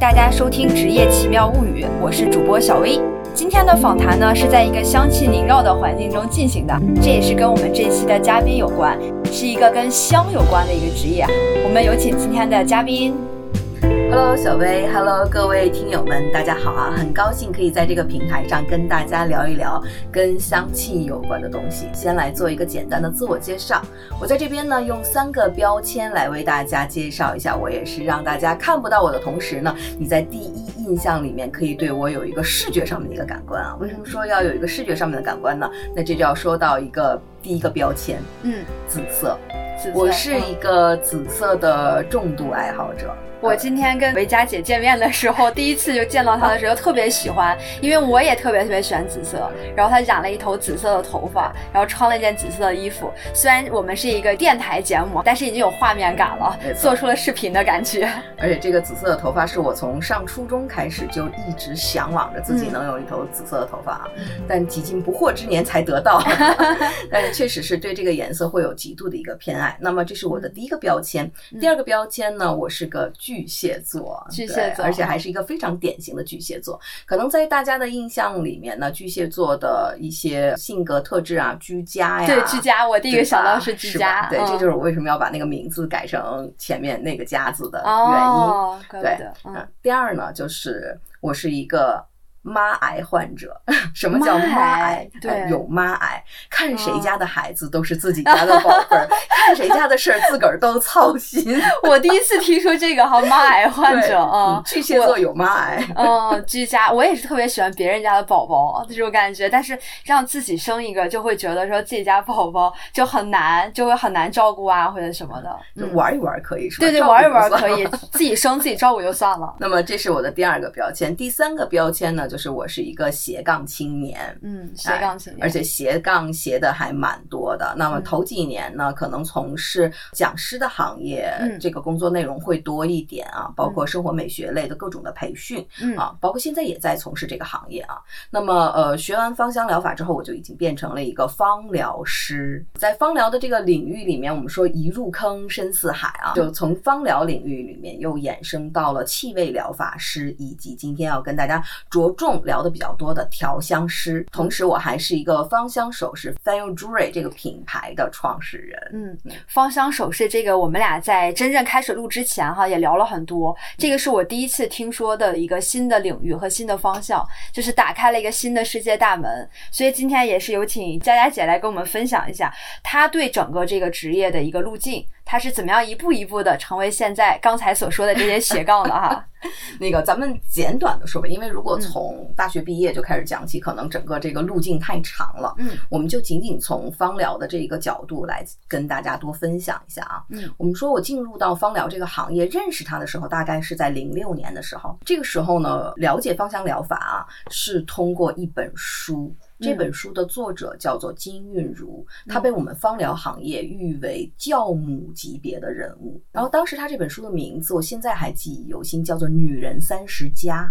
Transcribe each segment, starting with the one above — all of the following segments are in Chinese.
大家收听《职业奇妙物语》，我是主播小薇。今天的访谈呢，是在一个香气萦绕的环境中进行的，这也是跟我们这期的嘉宾有关，是一个跟香有关的一个职业。我们有请今天的嘉宾。Hello，小薇，Hello，各位听友们，大家好啊！很高兴可以在这个平台上跟大家聊一聊跟香气有关的东西。先来做一个简单的自我介绍，我在这边呢用三个标签来为大家介绍一下，我也是让大家看不到我的同时呢，你在第一印象里面可以对我有一个视觉上面的一个感官啊。为什么说要有一个视觉上面的感官呢？那这就要说到一个第一个标签，嗯，紫色。紫色我是一个紫色的重度爱好者。我今天跟维佳姐见面的时候，第一次就见到她的时候特别喜欢，因为我也特别特别喜欢紫色。然后她染了一头紫色的头发，然后穿了一件紫色的衣服。虽然我们是一个电台节目，但是已经有画面感了做出了视频的感觉。而且这个紫色的头发是我从上初中开始就一直向往着自己能有一头紫色的头发啊，但几近不惑之年才得到。但是确实是对这个颜色会有极度的一个偏爱。那么这是我的第一个标签。第二个标签呢，我是个巨蟹座，巨蟹座而且还是一个非常典型的巨蟹座。可能在大家的印象里面呢，巨蟹座的一些性格特质啊，居家呀，对，居家，我第一个想到是居家，对，嗯。这就是我为什么要把那个名字改成前面那个家字的原因。哦，对嗯，第二呢，就是我是一个妈癌患者。什么叫妈妈癌癌？对呃有妈癌，看谁哦家的孩子都是自己家的宝贝儿，看谁家的事儿自个儿都操心。我第一次听说这个哈妈癌患者啊嗯，巨蟹座有妈癌。嗯，居家，我也是特别喜欢别人家的宝宝这种感觉，但是让自己生一个，就会觉得说自己家宝宝就很难，就会很难照顾啊，或者什么的。就嗯，玩一玩可以是吧？对对，玩一玩可以，自己生自己照顾就算了。那么这是我的第二个标签，第三个标签呢，就是我是一个斜杠青年。嗯，斜杠青年，而且斜杠斜的还蛮多的。那么嗯头几年呢，可能从事讲师的行业，嗯这个工作内容会多一点啊，包括生活美学类的各种的培训、嗯啊，包括现在也在从事这个行业啊。那么呃，学完芳香疗法之后，我就已经变成了一个芳疗师。在芳疗的这个领域里面，我们说一入坑深似海啊，就从芳疗领域里面又衍生到了气味疗法师，以及今天要跟大家着众聊的比较多的调香师。同时，我还是一个芳香首饰 Fine Jewelry 这个品牌的创始人。嗯，芳香首饰这个，我们俩在真正开始录之前哈，也聊了很多。这个是我第一次听说的一个新的领域和新的方向，就是打开了一个新的世界大门。所以今天也是有请佳佳姐来跟我们分享一下，她对整个这个职业的一个路径，她是怎么样一步一步的成为现在刚才所说的这些斜杠的哈。那个，咱们简短的说吧，因为如果嗯从大学毕业就开始讲起，可能整个这个路径太长了。嗯我们就仅仅从芳疗的这个角度来跟大家多分享一下啊。嗯，我们说我进入到芳疗这个行业，认识它的时候，大概是在零六年的时候。这个时候呢，了解芳香疗法啊，是通过一本书。这本书的作者叫做金韵如，她被我们芳疗行业誉为教母级别的人物。然后当时她这本书的名字，我现在还记忆犹新，叫做《女人三十加》。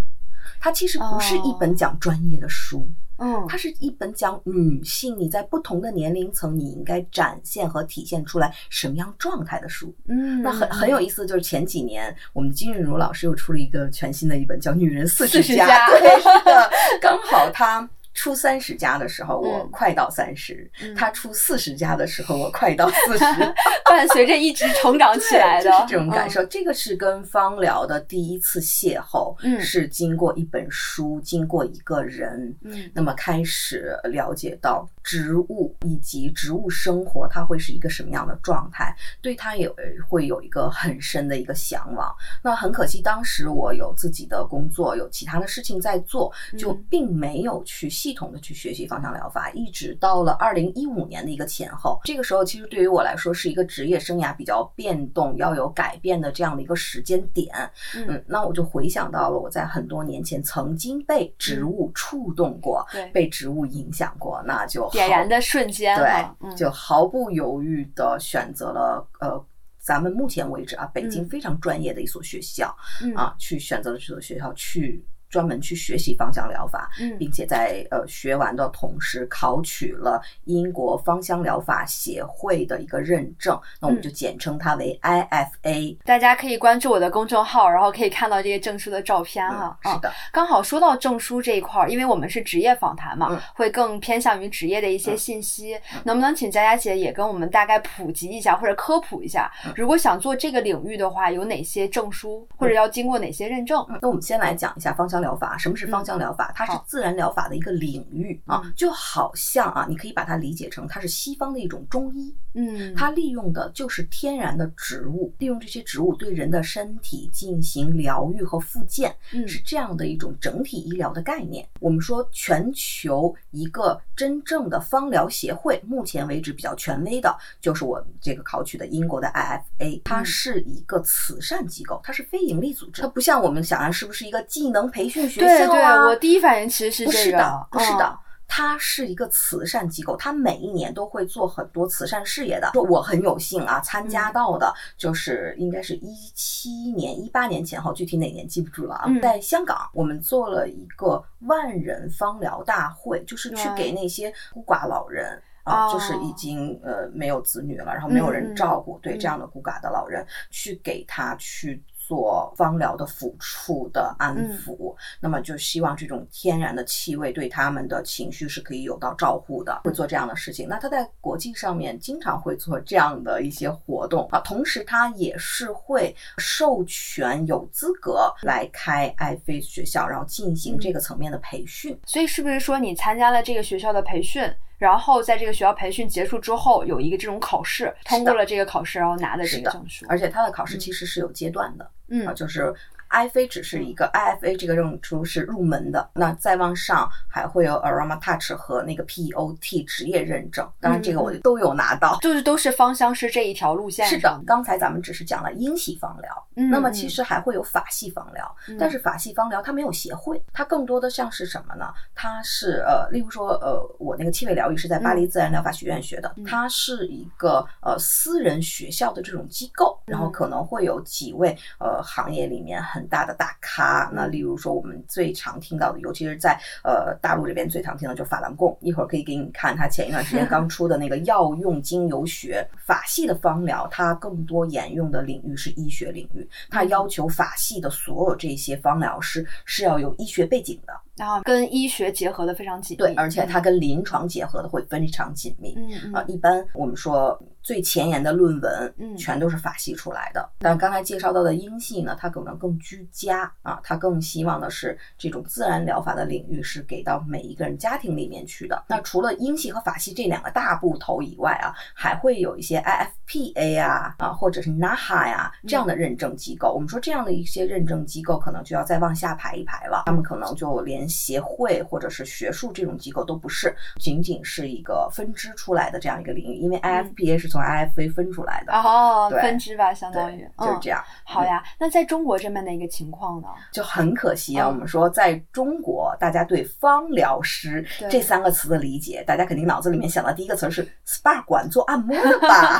它其实不是一本讲专业的书，嗯它是一本讲女性你在不同的年龄层你应该展现和体现出来什么样状态的书。嗯，那很很有意思，就是前几年我们金韵如老师又出了一个全新的一本叫《女人四十40加》，加对，是的，刚好她。出三十加的时候，我嗯。快到三十、嗯。她出四十加的时候，我快到四十，伴随着一直成长起来的就是这种感受。这个是跟芳疗的第一次邂逅，嗯是经过一本书，经过一个人，嗯。那么开始了解到植物以及植物生活，它会是一个什么样的状态，对它也会有一个很深的一个向往。那很可惜，当时我有自己的工作，有其他的事情在做，就嗯。并没有去系统的去学习芳香疗法，一直到了二零一五年的一个前后，这个时候其实对于我来说是一个职业生涯比较变动、要有改变的这样的一个时间点。嗯，那我就回想到了我在很多年前曾经被植物触动过，对被植物影响过，那就好点燃的瞬间，对，嗯就毫不犹豫的选择了呃。咱们目前为止啊，北京嗯非常专业的一所学校、嗯啊，去选择了这所学校去专门去学习芳香疗法，嗯。并且在呃学完的同时考取了英国芳香疗法协会的一个认证，那我们嗯。就简称它为 IFA。大家可以关注我的公众号，然后可以看到这些证书的照片哈。嗯，是的，刚好说到证书这一块儿，因为我们是职业访谈嘛，嗯。会更偏向于职业的一些信息。能不能请佳佳姐也跟我们大概普及一下，或者科普一下，嗯。如果想做这个领域的话，有哪些证书，或者要经过哪些认证？嗯，那我们先来讲一下芳香疗法。什么是芳香疗法？它是自然疗法的一个领域啊嗯，就好像啊，你可以把它理解成它是西方的一种中医。嗯，它利用的就是天然的植物，利用这些植物对人的身体进行疗愈和复健，嗯是这样的一种整体医疗的概念。我们说，全球一个真正的芳疗协会，目前为止比较权威的，就是我们这个考取的英国的 IFA，它嗯是一个慈善机构，它是非盈利组织，它不像我们想象是不是一个技能培训学对对？我第一反应其实是这个，是的，不是的嗯。它是一个慈善机构，它每一年都会做很多慈善事业的。说我很有幸啊，参嗯加到的就是应该是一七年、一八年前后，具体哪年记不住了啊。嗯在香港，我们做了一个万人芳疗大会，就是去给那些孤寡老人。哦啊，就是已经呃没有子女了，然后没有人照顾，对嗯这样的孤寡的老人，去给他去做芳疗的抚触的安嗯抚，那么就希望这种天然的气味对他们的情绪是可以有到照顾的，会做这样的事情。那他在国际上面经常会做这样的一些活动啊，同时他也是会授权有资格来开爱妃学校，然后进行这个层面的培训。所以是不是说你参加了这个学校的培训，然后在这个学校培训结束之后，有一个这种考试，通过了这个考试，然后拿的这个证书？而且他的考试嗯其实是有阶段的，啊，嗯就是。IFA 只是一个 IFA 这个证书是入门的，那再往上还会有 Aroma Touch 和那个 POT 职业认证，当然这个我嗯。都有拿到。就是都是芳香师这一条路线是的，刚才咱们只是讲了英系芳疗，嗯那么其实还会有法系芳疗，嗯。但是法系芳疗它没有协会，它更多的像是什么呢？它是呃，例如说呃，我那个气味疗愈是在巴黎自然疗法学院学的，嗯。它是一个呃私人学校的这种机构，然后嗯。可能会有几位呃行业里面很很大的大咖，那例如说我们最常听到的，尤其是在呃大陆这边最常听的就是法兰贡，一会儿可以给你看他前一段时间刚出的那个药用精油学，法系的芳疗，它更多沿用的领域是医学领域，它要求法系的所有这些芳疗师是要有医学背景的，然后跟医学结合的非常紧密，对，而且它跟临床结合的会非常紧密。啊，嗯啊一般我们说最前沿的论文，嗯全都是法系出来的。但刚才介绍到的英系呢，它可能更居家啊，它更希望的是这种自然疗法的领域是给到每一个人家庭里面去的。那除了英系和法系这两个大部头以外啊，还会有一些 IFPA 啊啊，或者是 NAHA 呀、这样的认证机构。我们说这样的一些认证机构，可能就要再往下排一排了。他们可能就连协会或者是学术这种机构都不是，仅仅是一个分支出来的这样一个领域。因为 IFPA 是从 IFA 分出来的，哦，分支吧，相当于，就是这样。样。好呀，那在中国这边的一个情况呢？就很可惜啊，嗯我们说在中国，大家对芳疗师这三个词的理解，大家肯定脑子里面想到第一个词是 SPA 馆做按摩的吧？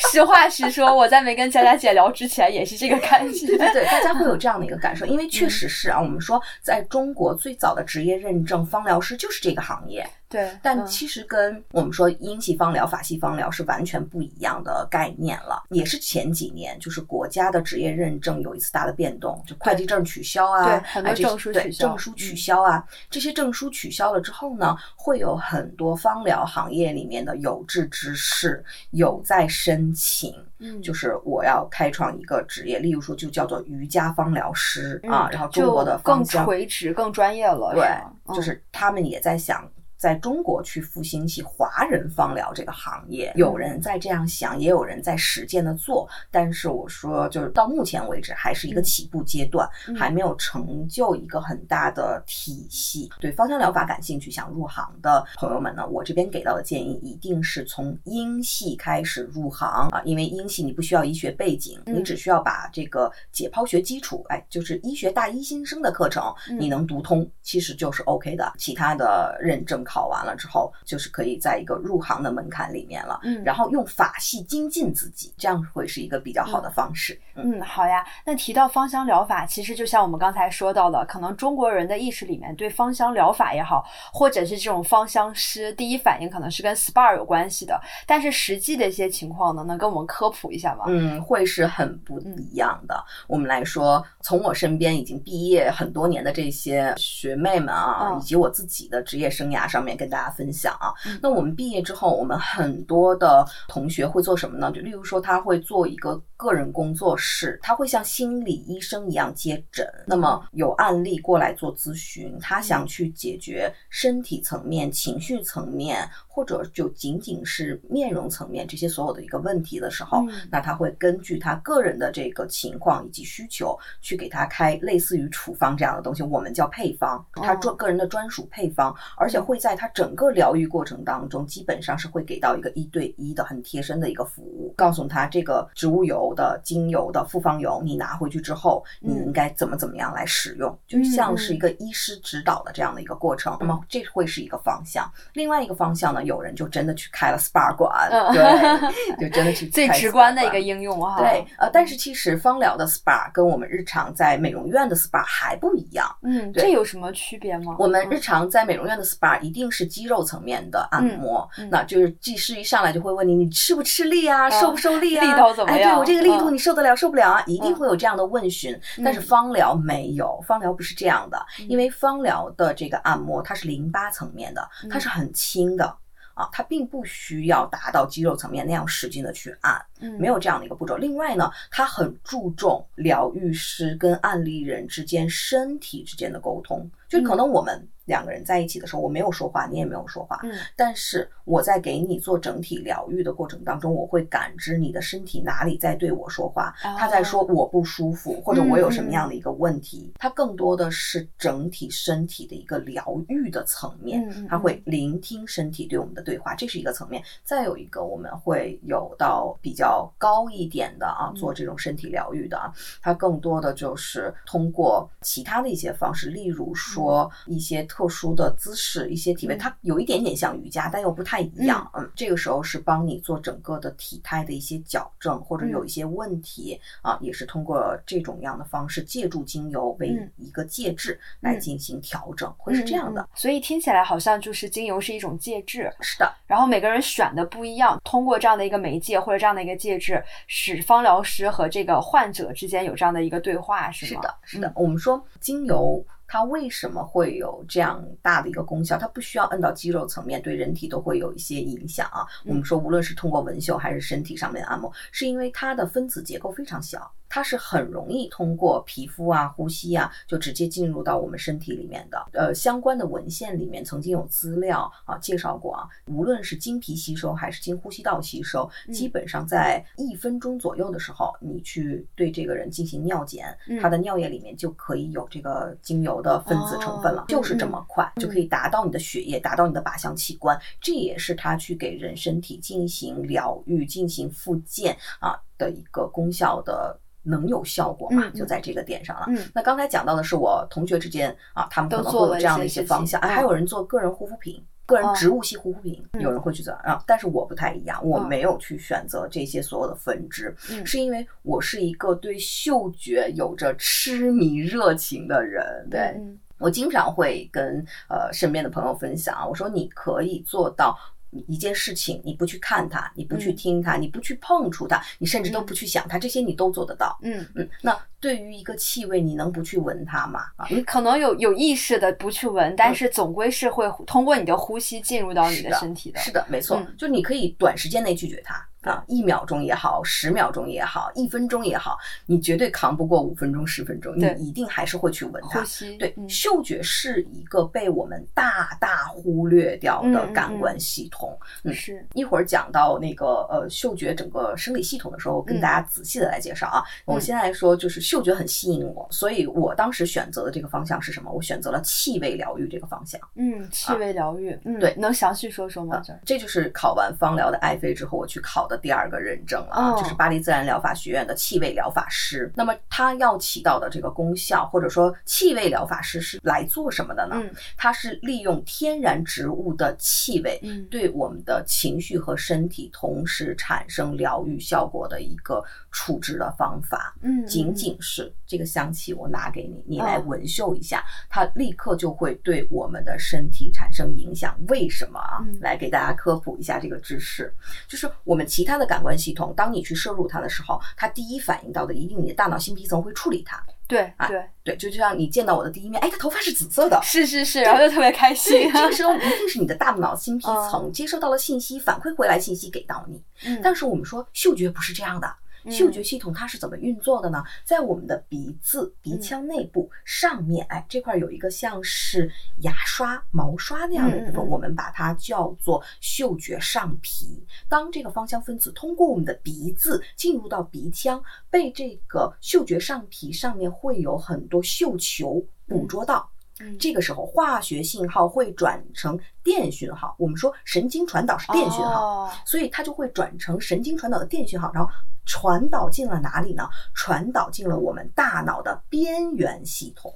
实话实说，我在没跟佳佳姐聊之前也是这个感觉。对对，大家会有这样的一个感受，因为嗯确实是啊，我们说在中国最早的职业认证芳疗师就是这个行业，对，嗯但其实跟我们说英系方疗、法系方疗是完全不一样的概念了。也是前几年，就是国家的职业认证有一次大的变动，就会计证取消啊，对很多哎这些证书取消对证书取消啊。这些证书取消了之后呢，会有很多方疗行业里面的有志之士有在申请。嗯，就是我要开创一个职业，例如说就叫做瑜伽方疗师、啊，嗯然后中国的就更芳香垂直、更专业了，对就是他们也在想。在中国去复兴起华人芳疗这个行业，有人在这样想，也有人在实践的做。但是我说，就是到目前为止还是一个嗯起步阶段，嗯还没有成就一个很大的体系。对芳香疗法感兴趣、想入行的朋友们呢，我这边给到的建议一定是从英系开始入行啊，因为英系你不需要医学背景，嗯你只需要把这个解剖学基础，哎，就是医学大一新生的课程，嗯你能读通，其实就是 OK 的。其他的认证考完了之后，就是可以在一个入行的门槛里面了。嗯然后用法系精进自己，这样会是一个比较好的方式。嗯嗯，好呀。那提到芳香疗法，其实就像我们刚才说到的，可能中国人的意识里面对芳香疗法也好，或者是这种芳香师，第一反应可能是跟 SPA 有关系的。但是实际的一些情况呢，能跟我们科普一下吗？嗯，会是很不一样的。我们来说，从我身边已经毕业很多年的这些学妹们啊，嗯以及我自己的职业生涯上面跟大家分享啊。嗯那我们毕业之后，我们很多的同学会做什么呢？就例如说，他会做一个个人工作室，他会像心理医生一样接诊。那么有案例过来做咨询，他想去解决身体层面、情绪层面，或者就仅仅是面容层面这些所有的一个问题的时候，嗯那他会根据他个人的这个情况以及需求，去给他开类似于处方这样的东西，我们叫配方，他专个人的专属配方，而且会在他整个疗愈过程当中，基本上是会给到一个一对一的很贴身的一个服务，告诉他这个植物油的、精油的复方油，你拿回去之后，你应该怎么怎么样来使用，就像是一个医师指导的这样的一个过程。那么这会是一个方向，另外一个方向呢，有人就真的去开了 SPA 馆，嗯对，就真的去最直观的一个应用哈。对，呃，但是其实芳疗的 SPA 跟我们日常在美容院的 SPA 还不一样。嗯，对这有什么区别吗？我们日常在美容院的 SPA 一定是肌肉层面的按摩，那就是技师一上来就会问你，你吃不吃力啊，受不受力啊，力道怎么哎，对样我这个力度嗯你受得了受不了啊？一定会有这样的问询。但是嗯芳疗没有，芳疗不是这样的，嗯因为芳疗的这个按摩它是淋巴层面的，它嗯是很轻的。啊，它并不需要达到肌肉层面那样使劲的去按，嗯没有这样的一个步骤。另外呢，它很注重疗愈师跟案例人之间身体之间的沟通，就可能我们两个人在一起的时候，我没有说话，你也没有说话，嗯。但是我在给你做整体疗愈的过程当中，我会感知你的身体哪里在对我说话，哦他在说我不舒服，或者我有什么嗯样的一个问题，它更多的是整体身体的一个疗愈的层面嗯嗯，它会聆听身体对我们的对话，这是一个层面。再有一个，我们会有到比较高一点的啊，嗯。做这种身体疗愈的啊，它更多的就是通过其他的一些方式，例如说一些特殊的姿势、一些体位，嗯它有一点点像瑜伽，但又不太一样。嗯，这个时候是帮你做整个的体态的一些矫正，或者有一些问题啊，也是通过这种样的方式，借助精油为嗯一个介质来嗯进行调整，会是这样的。所以听起来好像就是精油是一种介质，是的，然后每个人选的不一样，通过这样的一个媒介或者这样的一个介质，使芳疗师和这个患者之间有这样的一个对话，是吗？是的，是的。我们说精油它为什么会有这样大的一个功效？它不需要摁到肌肉层面，对人体都会有一些影响啊。嗯我们说，无论是通过纹绣还是身体上面的按摩，是因为它的分子结构非常小。它是很容易通过皮肤啊、呼吸啊，就直接进入到我们身体里面的。呃，相关的文献里面曾经有资料啊介绍过啊，无论是经皮吸收还是经呼吸道吸收，嗯基本上在一分钟左右的时候，你去对这个人进行尿检，嗯他的尿液里面就可以有这个精油的分子成分了，哦就是这么快，嗯就可以达到你的血液，达到你的靶向器官，这也是他去给人身体进行疗愈、进行复健啊的一个功效的。能有效果嘛？嗯嗯就在这个点上了。嗯那刚才讲到的是我同学之间啊，他们可能会有这样的一些方向，还有人做个人护肤品。个人哦植物系护肤品，嗯有人会去做啊，但是我不太一样，我嗯没有去选择这些所有的分支，嗯是因为我是一个对嗅觉有着痴迷热情的人，对，嗯我经常会跟呃身边的朋友分享啊，我说你可以做到。一件事情，你不去看它，你不去嗯听它，你不去碰触它，你甚至都嗯不去想它，这些你都做得到。嗯，嗯，那对于一个气味，你能不去闻它吗？啊，你可能有有意识的不去闻，但是总归是会通过你的呼吸进入到你的身体的。是的，没错，嗯就你可以短时间内拒绝它啊，一秒钟也好，十秒钟也好，一分钟也好，你绝对扛不过五分钟、十分钟，你一定还是会去闻它对，嗯嗅觉是一个被我们大大忽略掉的感官系统。嗯是，一会儿讲到那个呃嗅觉整个生理系统的时候，跟嗯大家仔细的来介绍啊。我现在来说，就是嗅觉很吸引我，所以我当时选择的这个方向是什么？我选择了气味疗愈这个方向。嗯，气味疗愈，嗯，对能详细说说吗？这就是考完芳疗的爱妃之后，我去考的第二个认证了啊，哦就是巴黎自然疗法学院的气味疗法师。那么它要起到的这个功效，或者说气味疗法师是来做什么的呢？嗯它是利用天然植物的气味，嗯对我们的情绪和身体同时产生疗愈效果的一个处置的方法。嗯，仅仅是这个香气，我拿给你，你来哦闻嗅一下，它立刻就会对我们的身体产生影响。为什么啊？嗯来给大家科普一下这个知识，就是我们其他的感官系统，当你去摄入它的时候，它第一反应到的一定你的大脑新皮层会处理它。对啊对对，对，就就像你见到我的第一面，哎，他头发是紫色的。是是是，然后就特别开，心。这个时候一定是你的大脑新皮层 接收到了信息，反馈回来信息给到你。嗯但是我们说嗅觉不是这样的，嗯嗅觉系统它是怎么运作的呢？在我们的鼻子、鼻腔内部上面，哎，这块有一个像是牙刷、毛刷那样的部分，我们把它叫做嗅觉上皮。当这个芳香分子通过我们的鼻子进入到鼻腔，被这个嗅觉上皮上面会有很多嗅球捕捉到。嗯这个时候，化学信号会转成电讯号。我们说神经传导是电讯号，哦所以它就会转成神经传导的电讯号，然后传导进了哪里呢？传导进了我们大脑的边缘系统。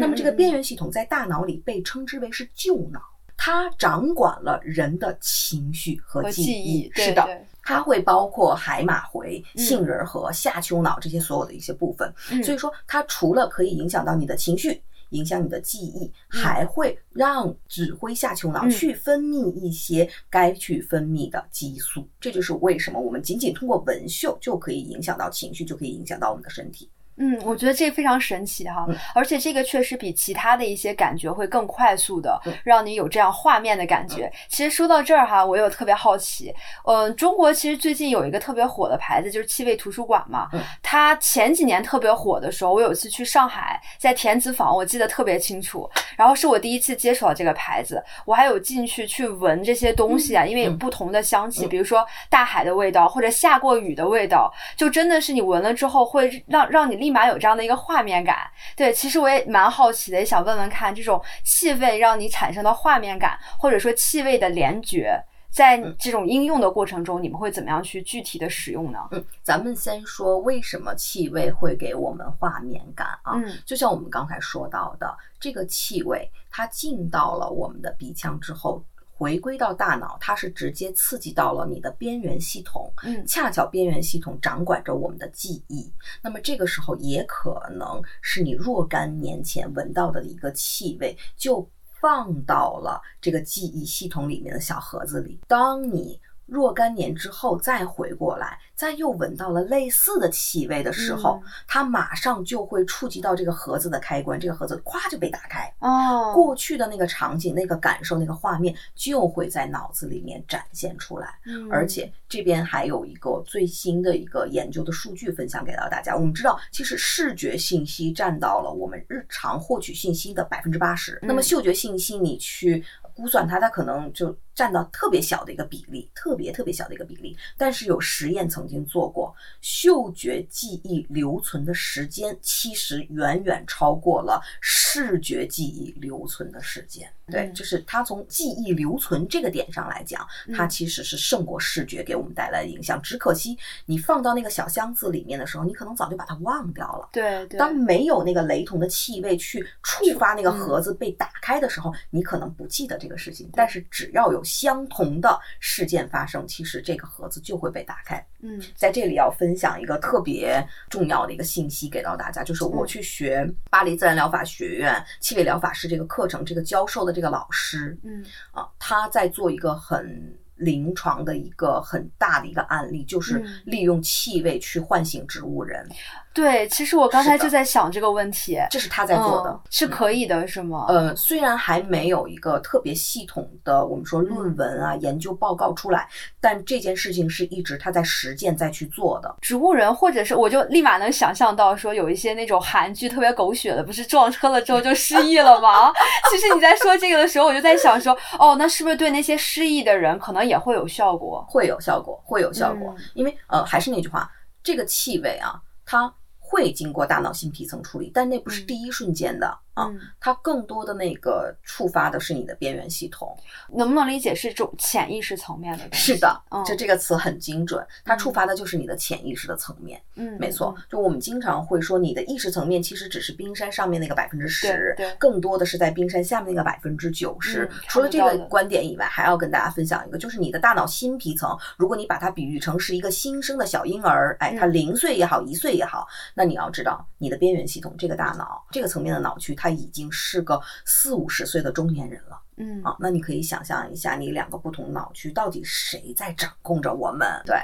那么这个边缘缘系统在大脑里被称之为是旧脑，它掌管了人的情绪和记忆，对是的，对它会包括海马回、嗯杏仁核、下丘脑这些所有的一些部分。嗯所以说，它除了可以影响到你的情绪。影响你的记忆，嗯还会让指挥下丘脑嗯去分泌一些该去分泌的激素。这就是为什么我们仅仅通过纹绣就可以影响到情绪，就可以影响到我们的身体。嗯，我觉得这非常神奇哈，嗯而且这个确实比其他的一些感觉会更快速的嗯让你有这样画面的感觉。其实说到这儿哈，我有特别好奇，嗯、中国其实最近有一个特别火的牌子，就是气味图书馆嘛。嗯它前几年特别火的时候，我有一次去上海，在田子坊，我记得特别清楚。然后是我第一次接触到这个牌子，我还有进去去闻这些东西啊，因为有嗯不同的香气，嗯比如说大海的味道，或者下过雨的味道，就真的是你闻了之后会让让你立马有这样的一个画面感。对，其实我也蛮好奇的，也想问问看，这种气味让你产生的画面感，或者说气味的联觉，在嗯这种应用的过程中，你们会怎么样去具体的使用呢？嗯，咱们先说为什么气味会给我们画面感啊？嗯就像我们刚才说到的，这个气味它进到了我们的鼻腔之后。回归到大脑，它是直接刺激到了你的边缘系统，嗯恰巧边缘系统掌管着我们的记忆。那么这个时候也可能是你若干年前闻到的一个气味，就放到了这个记忆系统里面的小盒子里。当你若干年之后再回过来，再又闻到了类似的气味的时候，嗯它马上就会触及到这个盒子的开关，这个盒子咵就被打开。哦，过去的那个场景、那个感受、那个画面就会在脑子里面展现出来。嗯而且这边还有一个最新的一个研究的数据分享给到大家。我们知道，其实视觉信息占到了我们日常获取信息的百分之八十，那么嗯嗅觉信息你去估算它，它可能就占到特别小的一个比例，特别特别小的一个比例。但是有实验曾经做过，嗅觉记忆留存的时间其实远远超过了视觉记忆留存的时间。对，嗯就是它从记忆留存这个点上来讲，它嗯其实是胜过视觉给我们带来的影响。只可惜你放到那个小箱子里面的时候，你可能早就把它忘掉了。对对，当没有那个雷同的气味去触发那个嗯盒子被打开的时候，你可能不记得这个事情。但是只要有相同的事件发生，其实这个盒子就会被打开。嗯在这里要分享一个特别重要的一个信息给到大家，就是我嗯去学巴黎自然疗法学院气味疗法师这个课程，这个教授的这个老师嗯啊，他在做一个很。临床的一个很大的一个案例，就是嗯利用气味去唤醒植物人，对，其实我刚才就在想这个问题，这是他在做的嗯，是可以的，是吗？呃，虽然还没有一个特别系统的我们说论文啊、研究报告出来，但这件事情是一直他在实践在去做的。植物人，或者是我就立马能想象到说有一些那种韩剧特别狗血的，不是撞车了之后就失忆了吗？其实你在说这个的时候，我就在想说，哦，那是不是对那些失忆的人可能也会有效果？会有效果，会有效果，嗯因为呃，还是那句话，这个气味啊，它会经过大脑新皮层处理，但那不是第一瞬间的啊，嗯它更多的那个触发的是你的边缘系统。能不能理解是这种潜意识层面的东西？是的，就这这个词很精准，它触发的就是你的潜意识的层面。嗯，没错，就我们经常会说，你的意识层面其实只是冰山上面那个百分之十对对，更多的是在冰山下面那个百分之九十嗯。除了这个观点以外，还要跟大家分享一个，就是你的大脑新皮层，如果你把它比喻成是一个新生的小婴儿，哎，它嗯零岁也好，一岁也好，那你要知道，你的边缘系统这个大脑这个层面的脑区，它已经是个四五十岁的中年人了。嗯啊，那你可以想象一下，你两个不同脑区到底谁在掌控着我们？对，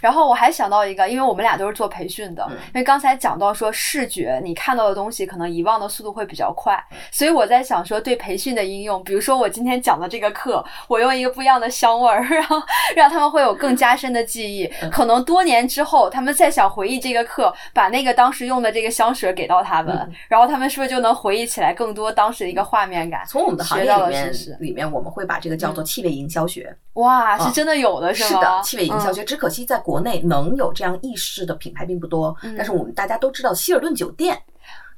然后我还想到一个，因为我们俩都是做培训的，嗯因为刚才讲到说视觉，你看到的东西可能遗忘的速度会比较快，嗯所以我在想说对培训的应用，比如说我今天讲的这个课，我用一个不一样的香味儿，然后让他们会有更加深的记忆，嗯可能多年之后他们再想回忆这个课，把那个当时用的这个香水给到他们，嗯然后他们是不是就能回忆起来更多当时的一个画面感？从我们的行业里面我们会把这个叫做气味营销学。哇，啊是真的有的吗？是的，气味营销嗯学，只可惜在国内能有这样意识的品牌并不多。嗯但是我们大家都知道，希尔顿酒店。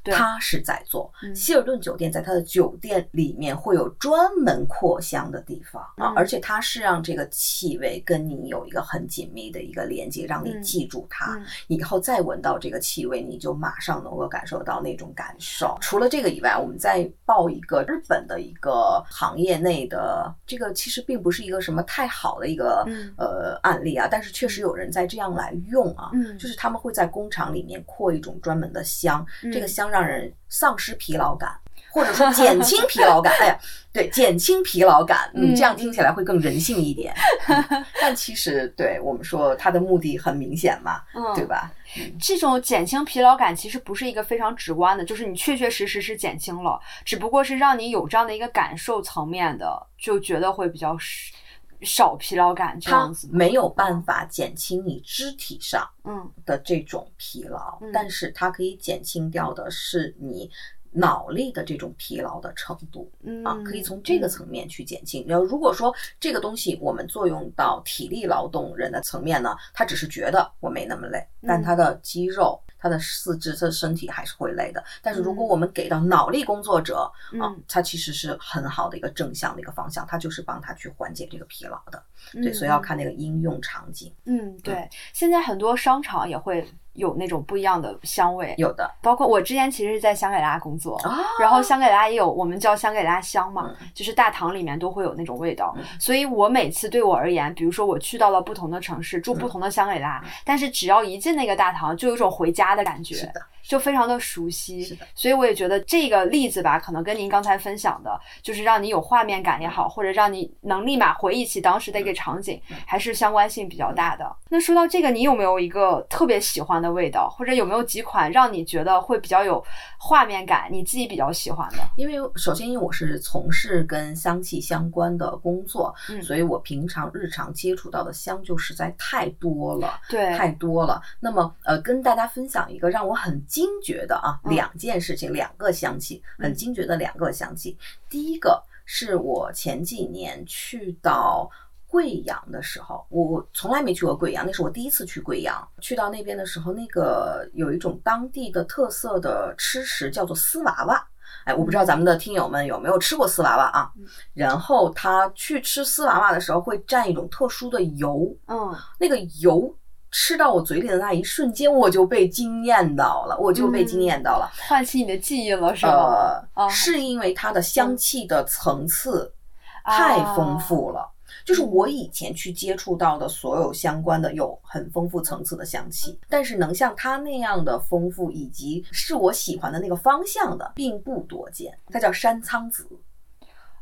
对。它是在做嗯。希尔顿酒店，在他的酒店里面会有专门扩香的地方啊嗯，而且它是让这个气味跟你有一个很紧密的一个连接，让你嗯。记住它。嗯。以后再闻到这个气味，你就马上能够感受到那种感受。除了这个以外，我们再报一个日本的一个行业内的，这个其实并不是一个什么太好的一个、嗯。呃案例啊，但是确实有人在这样来用啊，嗯。就是他们会在工厂里面扩一种专门的香，嗯。这个香让人丧失疲劳感。或者说减轻疲劳感，哎呀，对，减轻疲劳感，嗯，嗯这样听起来会更人性一点。嗯但其实，对我们说，它的目的很明显嘛，嗯，对吧？这种减轻疲劳感其实不是一个非常直观的，就是你确确实实是减轻了，只不过是让你有这样的一个感受层面的，就觉得会比较少少疲劳感这它样子。没有办法减轻你肢体上嗯的这种疲劳，嗯但是它可以减轻掉的是你脑力的这种疲劳的程度。嗯啊，可以从这个层面去减轻。然后如果说这个东西我们作用到体力劳动人的层面呢，他只是觉得我没那么累，但嗯他的肌肉、他的四肢、他的身体还是会累的。但是如果嗯。我们给到脑力工作者啊嗯，他其实是很好的一个正向的一个方向，他就是帮他去缓解这个疲劳的。对，嗯所以要看那个应用场景，嗯，对，现在很多商场也会有那种不一样的香味，有的。包括我之前其实是在香格里拉工作，啊，然后香格里拉也有我们叫香格里拉香嘛，嗯。就是大堂里面都会有那种味道，嗯。所以我每次对我而言，比如说我去到了不同的城市，住不同的香格里拉，嗯。但是只要一进那个大堂，就有一种回家的感觉，是的，就非常的熟悉。是的，所以我也觉得这个例子吧，可能跟您刚才分享的，就是让你有画面感也好，或者让你能立马回忆起当时的一个场景，嗯还是相关性比较大的。那说到这个，你有没有一个特别喜欢的味道，或者有没有几款让你觉得会比较有画面感，你自己比较喜欢的？因为首先因为我是从事跟香气相关的工作，嗯所以我平常日常接触到的香就实在太多了。对，太多了。那么，呃，跟大家分享一个让我很惊觉的啊，嗯两件事情，两个香气，很嗯惊觉的两个香气。第一个是我前几年去到。贵阳的时候，我我从来没去过贵阳，那是我第一次去贵阳。去到那边的时候，那个有一种当地的特色的吃食，叫做丝娃娃。哎，我不知道咱们的听友们有没有吃过丝娃娃啊？嗯然后他去吃丝娃娃的时候，会蘸一种特殊的油，嗯那个油吃到我嘴里的那一瞬间，我就被惊艳到了，我就被惊艳到了。唤起你的记忆了，是吗？呃，啊是因为它的香气的层次太丰富了。就是我以前去接触到的所有相关的有很丰富层次的香气，但是能像它那样的丰富，以及是我喜欢的那个方向的，并不多见。它叫山苍子。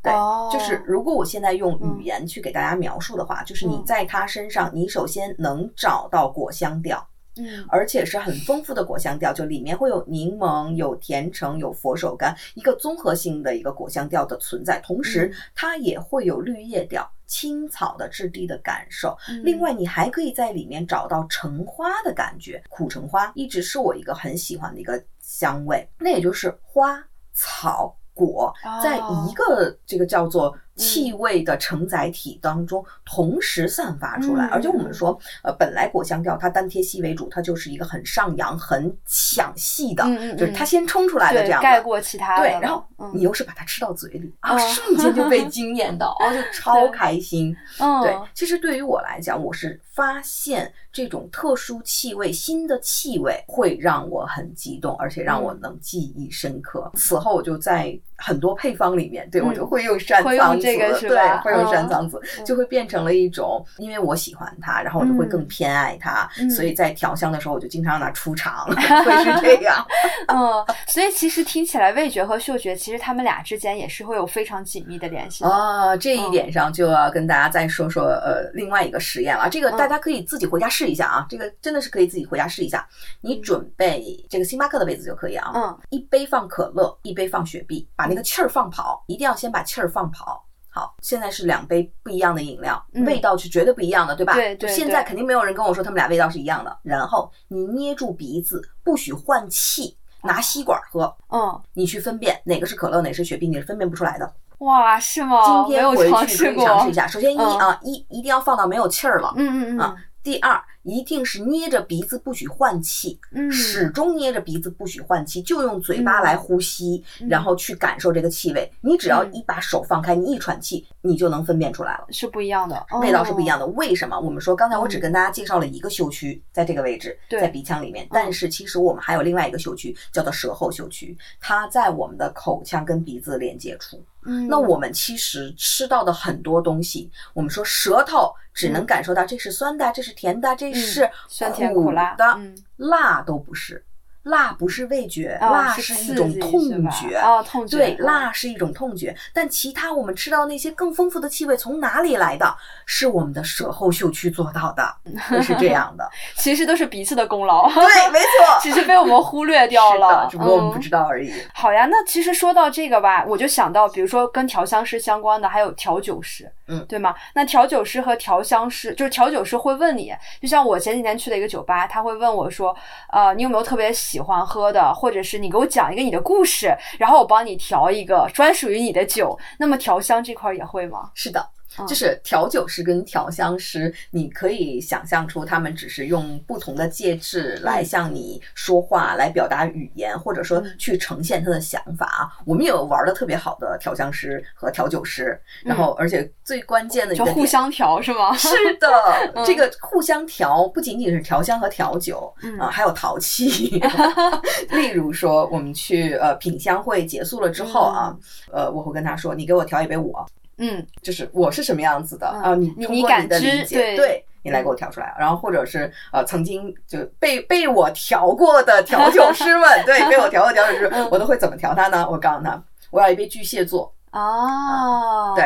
对，哦就是如果我现在用语言去给大家描述的话，就是你嗯在它身上，你首先能找到果香调，嗯而且是很丰富的果香调，就里面会有柠檬、有甜橙、有佛手柑，一个综合性的一个果香调的存在。同时嗯，它也会有绿叶调、青草的质地的感受。嗯另外，你还可以在里面找到橙花的感觉，苦橙花一直是我一个很喜欢的一个香味。那也就是花草。果哦。在一个这个叫做气味的承载体当中同时散发出来，嗯。而且我们说，呃，本来果香调它单贴烯为主，它就是一个很上扬、很抢戏的，就是它先冲出来的这样。盖过其他的，对然后嗯。你又是把它吃到嘴里啊，嗯瞬间就被惊艳到，哦，就超开心。嗯。对，其实对于我来讲，我是发现这种特殊气味、新的气味会让我很激动，而且让我能记忆深刻。此后我就在很多配方里面，对嗯我就会用山会用苍子，对，会用山嗯苍子，嗯就会变成了一种，因为我喜欢它，然后我就会更嗯偏爱它，嗯所以在调香的时候，我就经常让它出场，会是这样。嗯，所以其实听起来味觉和嗅觉，其实他们俩之间也是会有非常紧密的联系的。啊，这嗯一点上就要跟大家再说说呃另外一个实验了。这个嗯大家可以自己回家试一下啊，这个真的是可以自己回家试一下。你准备这个星巴克的杯子就可以啊，嗯一杯放可乐，一杯放雪碧，把那个气儿放跑，一定要先把气儿放跑。好，现在是两杯不一样的饮料，嗯味道是绝对不一样的，对吧？对对现在肯定没有人跟我说他们俩味道是一样的。然后你捏住鼻子，不许换气，拿吸管喝。嗯，你去分辨哪个是可乐，哪个是雪碧，你是分辨不出来的。哇，是吗？今天回去可。以尝试一下。首先一嗯啊，一一定要放到没有气儿了。嗯嗯嗯啊第二，一定是捏着鼻子不许换气，嗯，始终捏着鼻子不许换气，就用嘴巴来呼吸，嗯然后去感受这个气味。你只要嗯一把手放开，你一喘气，你就能分辨出来了。是不一样的，味道是不一样的。的，为什么？我们说刚才我只嗯跟大家介绍了一个嗅区，在这个位置，对在鼻腔里面，但是其实我们还有另外一个嗅区，叫做舌后嗅区，它在我们的口腔跟鼻子连接处。嗯，那我们其实吃到的很多东西，我们说舌头只能感受到这是酸的，这是甜的，这是嗯酸甜苦辣的，嗯辣都不是。辣不是味觉，啊辣是一种痛觉。啊痛觉对，嗯辣是一种痛觉，但其他我们吃到那些更丰富的气味从哪里来的？是我们的舌后嗅区做到的，会是这样的。其实都是鼻子的功劳，对，没错，只是被我们忽略掉了，。只不过我们不嗯知道而已。好呀，那其实说到这个吧，我就想到，比如说跟调香师相关的，还有调酒师，嗯对吗？那调酒师和调香师，就是调酒师会问你，就像我前几天去的一个酒吧，他会问我说，呃，你有没有特别喜喜欢喝的，或者是你给我讲一个你的故事，然后我帮你调一个专属于你的酒。那么调香这块也会吗？是的，就是调酒师跟调香师，你可以想象出他们只是用不同的介质来向你说话，来表达语言，或者说嗯去呈现他的想法啊。我们有玩的特别好的调香师和调酒师，然后而且最关键的就。互相调是吗？是的，嗯这个互相调不仅仅是调香和调酒嗯啊，还有淘气。例如说，我们去呃品香会结束了之后啊，呃，我会跟他说：“你给我调一杯我。”嗯就是我是什么样子的嗯啊？你你你感知理解，对你来给我调出来。然后或者是呃，曾经就被被我调过的调酒 师们，对，被我调过的调酒师嗯，我都会怎么调他呢？我告诉他，我要一杯巨蟹座，哦，对。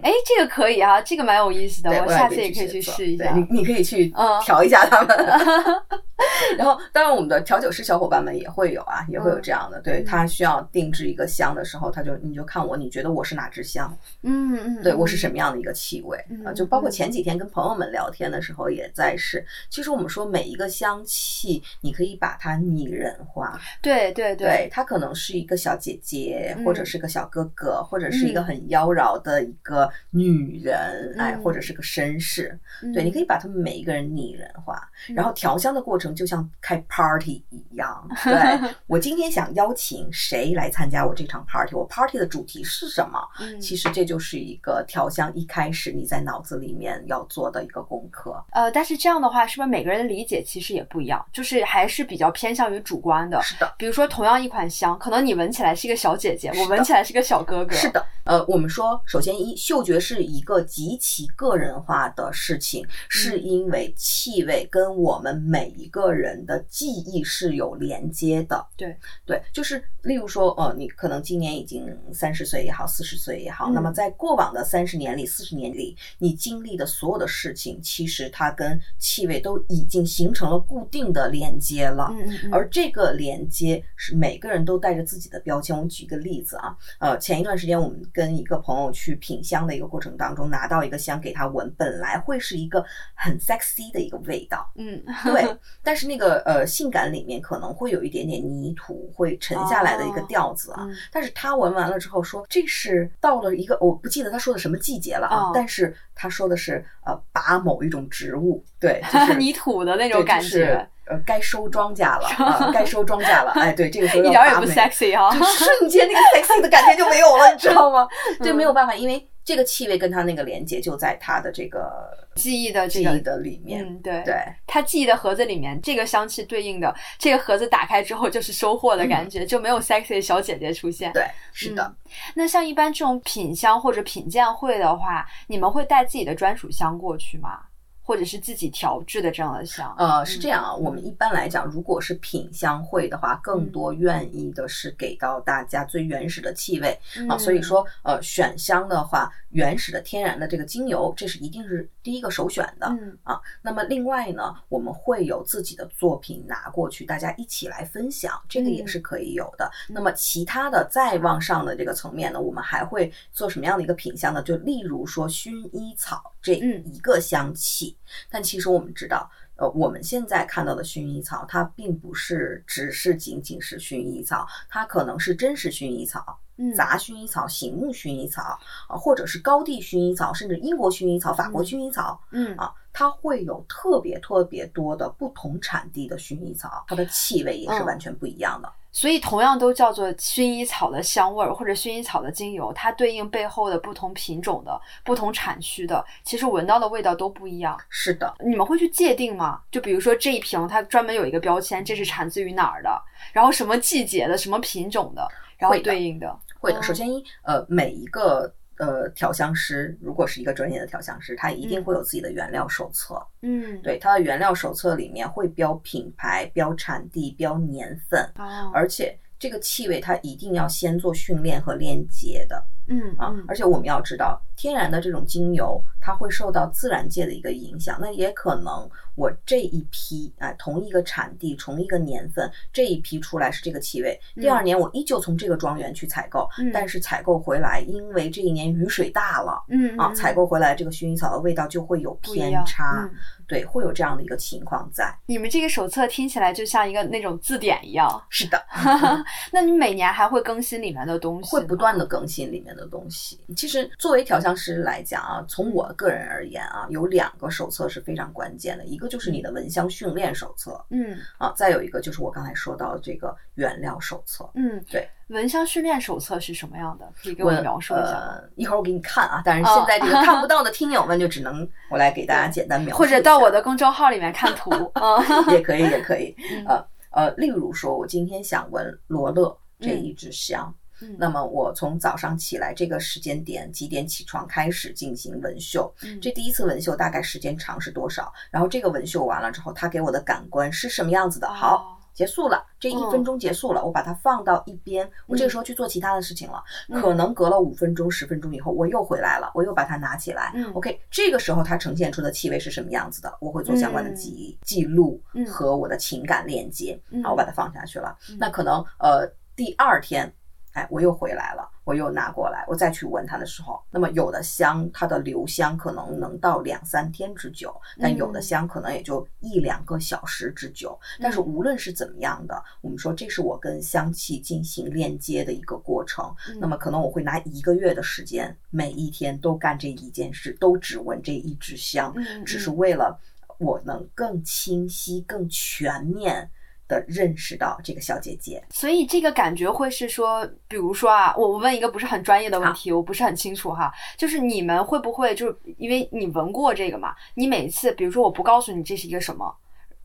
哎，这个可以啊，这个蛮有意思的，对，我下次也可以去试一下。对你你可以去嗯调一下他们。然后，当然我们的调酒师小伙伴们也会有啊，也会有这样的。对嗯他需要定制一个香的时候，他就你就看我，你觉得我是哪支香？嗯嗯，对我是？什么样的一个气味嗯啊？就包括嗯前几天跟朋友们聊天的时候也在试。其实我们说每一个香气，你可以把它拟人化，对对对，它可能是一个小姐姐，嗯或者是个小哥哥，或者是一个嗯很妖娆的一个女人，哎，嗯或者是个绅士。嗯对，你可以把他们每一个人拟人化，嗯然后调香的过程就像开 party 一样。对 我今天想邀请谁来参加我这场 party？我 party 的主题是什么？嗯其实这就是一个调香一开始你在脑子里面要做的一个功课。呃，但是这样的话，是不是每个人的理解其实也不一样？就是还是比较偏向于主观的。是的，比如说，同样一款香，可能你闻起来是一个小姐姐，我闻起来是个小哥哥。是的。呃，我们说，首先一嗅觉是一个极其个人化的事情，是因为气味跟我们每一个人的记忆是有连接的。对对，就是例如说，呃，你可能今年已经三十岁也好，四十岁也好，嗯那么在过往的三十年里、四十年里，你经历的所有的事情，其实它跟气味都已经形成了固定的连接了。嗯嗯嗯，而这个连接是每个人都带着自己的标签。我举一个例子啊，呃，前一段时间我们跟一个朋友去品香的一个过程当中，拿到一个香给他闻，本来会是一个很 sexy 的一个味道，嗯对，但是是那个呃性感里面可能会有一点点泥土会沉下来的一个调子啊。嗯但是他闻完了之后说，这是到了一个我不记得他说的什么季节了啊，哦但是他说的是呃拔某一种植物，对，就 是泥土的那种感就是觉，呃该收庄稼了 啊，该收庄稼了，哎，对，这个时候 一点儿也不 sexy 啊。就瞬间那个 sexy 的感觉就没有了，你知道吗？对，嗯没有办法，因为这个气味跟它那个连接就在它的这个记忆的这个记忆的里面。嗯，对，对，它记忆的盒子里面，这个香气对应的这个盒子打开之后就是收获的感觉，就没有 sexy 小姐姐出现。对，是的。那像一般这种品香或者品鉴会的话，你们会带自己的专属香过去吗？或者是自己调制的这样的香？呃，是这样啊，嗯我们一般来讲，如果是品香会的话，更多愿意的是给到大家最原始的气味啊。嗯所以说，呃，选香的话，原始的天然的这个精油，这是一定是第一个首选的。嗯啊，那么另外呢，我们会有自己的作品拿过去，大家一起来分享，这个也嗯是可以有的。那么其他的再往上的这个层面呢，我们还会做什么样的一个品香呢？就例如说薰衣草这嗯一个香气，但其实我们知道。呃，我们现在看到的薰衣草，它并不是只是仅仅是薰衣草，它可能是真实薰衣草、嗯，杂薰衣草、醒目薰衣草啊，或者是高地薰衣草，甚至英国薰衣草、法国嗯薰衣草，嗯啊，它会有特别特别多的不同产地的薰衣草，它的气味也是嗯完全不一样的。所以同样都叫做薰衣草的香味儿或者薰衣草的精油，它对应背后的不同品种的、不同产区的，其实闻到的味道都不一样。是的，你们会去界定吗？就比如说这一瓶，它专门有一个标签，这是产自于哪儿的，然后什么季节的、什么品种的，然后对应的。会的。哦首先一，呃，每一个呃调香师，如果是一个专业的调香师，他一定嗯会有自己的原料手册。嗯，对，他的原料手册里面会标品牌、标产地、标年份，哦，而且这个气味它一定要先做训练和链接的。嗯啊嗯，而且我们要知道，天然的这种精油，它会受到自然界的一个影响。那也可能我这一批啊、同一个产地、同一个年份，这一批出来是这个气味，第二年我依旧从这个庄园去采购，嗯但是采购回来，因为这一年雨水大了。嗯啊，嗯采购回来这个薰衣草的味道就会有偏差，嗯对，会有这样的一个情况在。你们这个手册听起来就像一个那种字典一样。是的，那你每年还会更新里面的东西吗？会不断的更新里面的东西。其实作为调香师来讲啊，从我个人而言啊，有两个手册是非常关键的，一个就是你的闻香训练手册嗯啊，再有一个就是我刚才说到的这个原料手册。嗯，对。闻香训练手册是什么样的？可以给我描述一下吗？呃，一会儿我给你看啊，但是哦现在这个 看不到的听友们就只能我来给大家简单描述或，者到我的公众号里面看图。啊也可以，也可以嗯。呃呃，例如说，我今天想闻罗勒这一支香，嗯那么我从早上起来这个时间点几点起床开始进行纹绣，嗯这第一次纹绣大概时间长是多少？然后这个纹绣完了之后，它给我的感官是什么样子的？好。哦结束了，这一嗯分钟结束了，我把它放到一边，我这个时候去做其他的事情了。嗯可能隔了五分钟、十分钟以后，我又回来了，我又把它拿起来。嗯 OK，这个时候它呈现出的气味是什么样子的？我会做相关的记忆、记录嗯和我的情感链接。嗯好，我把它放下去了。嗯那可能呃第二天，哎，我又回来了，我又拿过来，我再去闻它的时候，那么有的香它的留香可能能到两三天之久，但有的嗯香可能也就一两个小时之久。但是无论是怎么样的，我们说这是我跟香气进行链接的一个过程。嗯那么可能我会拿一个月的时间，每一天都干这一件事，都只闻这一支香，嗯只是嗯为了我能更清晰、更全面的认识到这个小姐姐。所以这个感觉会是说，比如说啊，我我问一个不是很专业的问题，我不是很清楚哈，就是你们会不会就是因为你闻过这个嘛，你每次比如说我不告诉你这是一个什么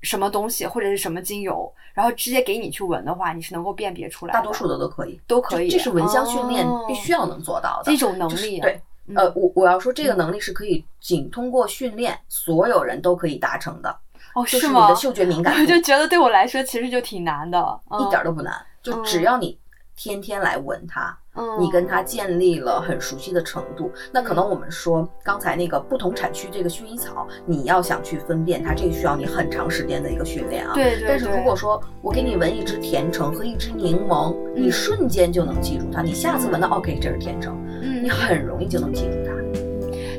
什么东西或者是什么精油，然后直接给你去闻的话，你是能够辨别出来的，大多数的都可以，都可以，这是闻香训练哦。必须要能做到的。一种能力、啊，就是对。嗯。呃，我我要说这个能力是可以仅通过训练，所有人都可以达成的，哦吗就是你的？嗅觉敏感我 就觉得对我来说其实就挺难的，嗯一点儿都不难，就只要你天天来闻它，嗯，你跟它建立了很熟悉的程度，那可能我们说刚才那个不同产区这个薰衣草，你要想去分辨它，这个需要你很长时间的一个训练啊。对对对，但是如果说我给你闻一支甜橙和一支柠檬，你嗯。瞬间就能记住它，你下次闻到 OK 这是甜橙，嗯。你很容易就能记住它。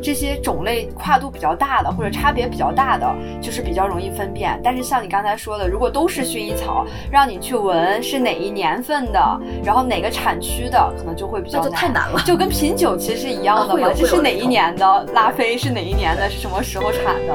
这些种类跨度比较大的或者差别比较大的，就是比较容易分辨。但是像你刚才说的，如果都是薰衣草，让你去闻是哪一年份的，然后哪个产区的，可能就会比较那就太难了。就跟品酒其实是一样的嘛，这是哪一年的拉菲是哪一年的，是什么时候产的？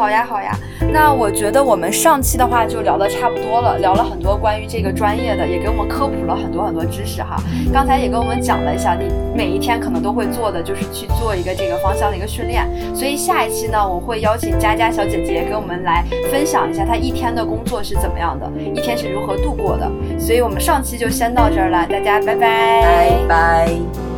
好呀好呀。那我觉得我们上期的话就聊得差不多了，聊了很多关于这个专业的，也给我们科普了很多很多知识哈。刚才也跟我们讲了一下，你每一天可能都会做的就是去做一个这个方向的一个训练。所以下一期呢，我会邀请佳佳小姐姐给我们来分享一下她一天的工作是怎么样的，一天是如何度过的。所以我们上期就先到这儿了，大家拜拜，拜拜。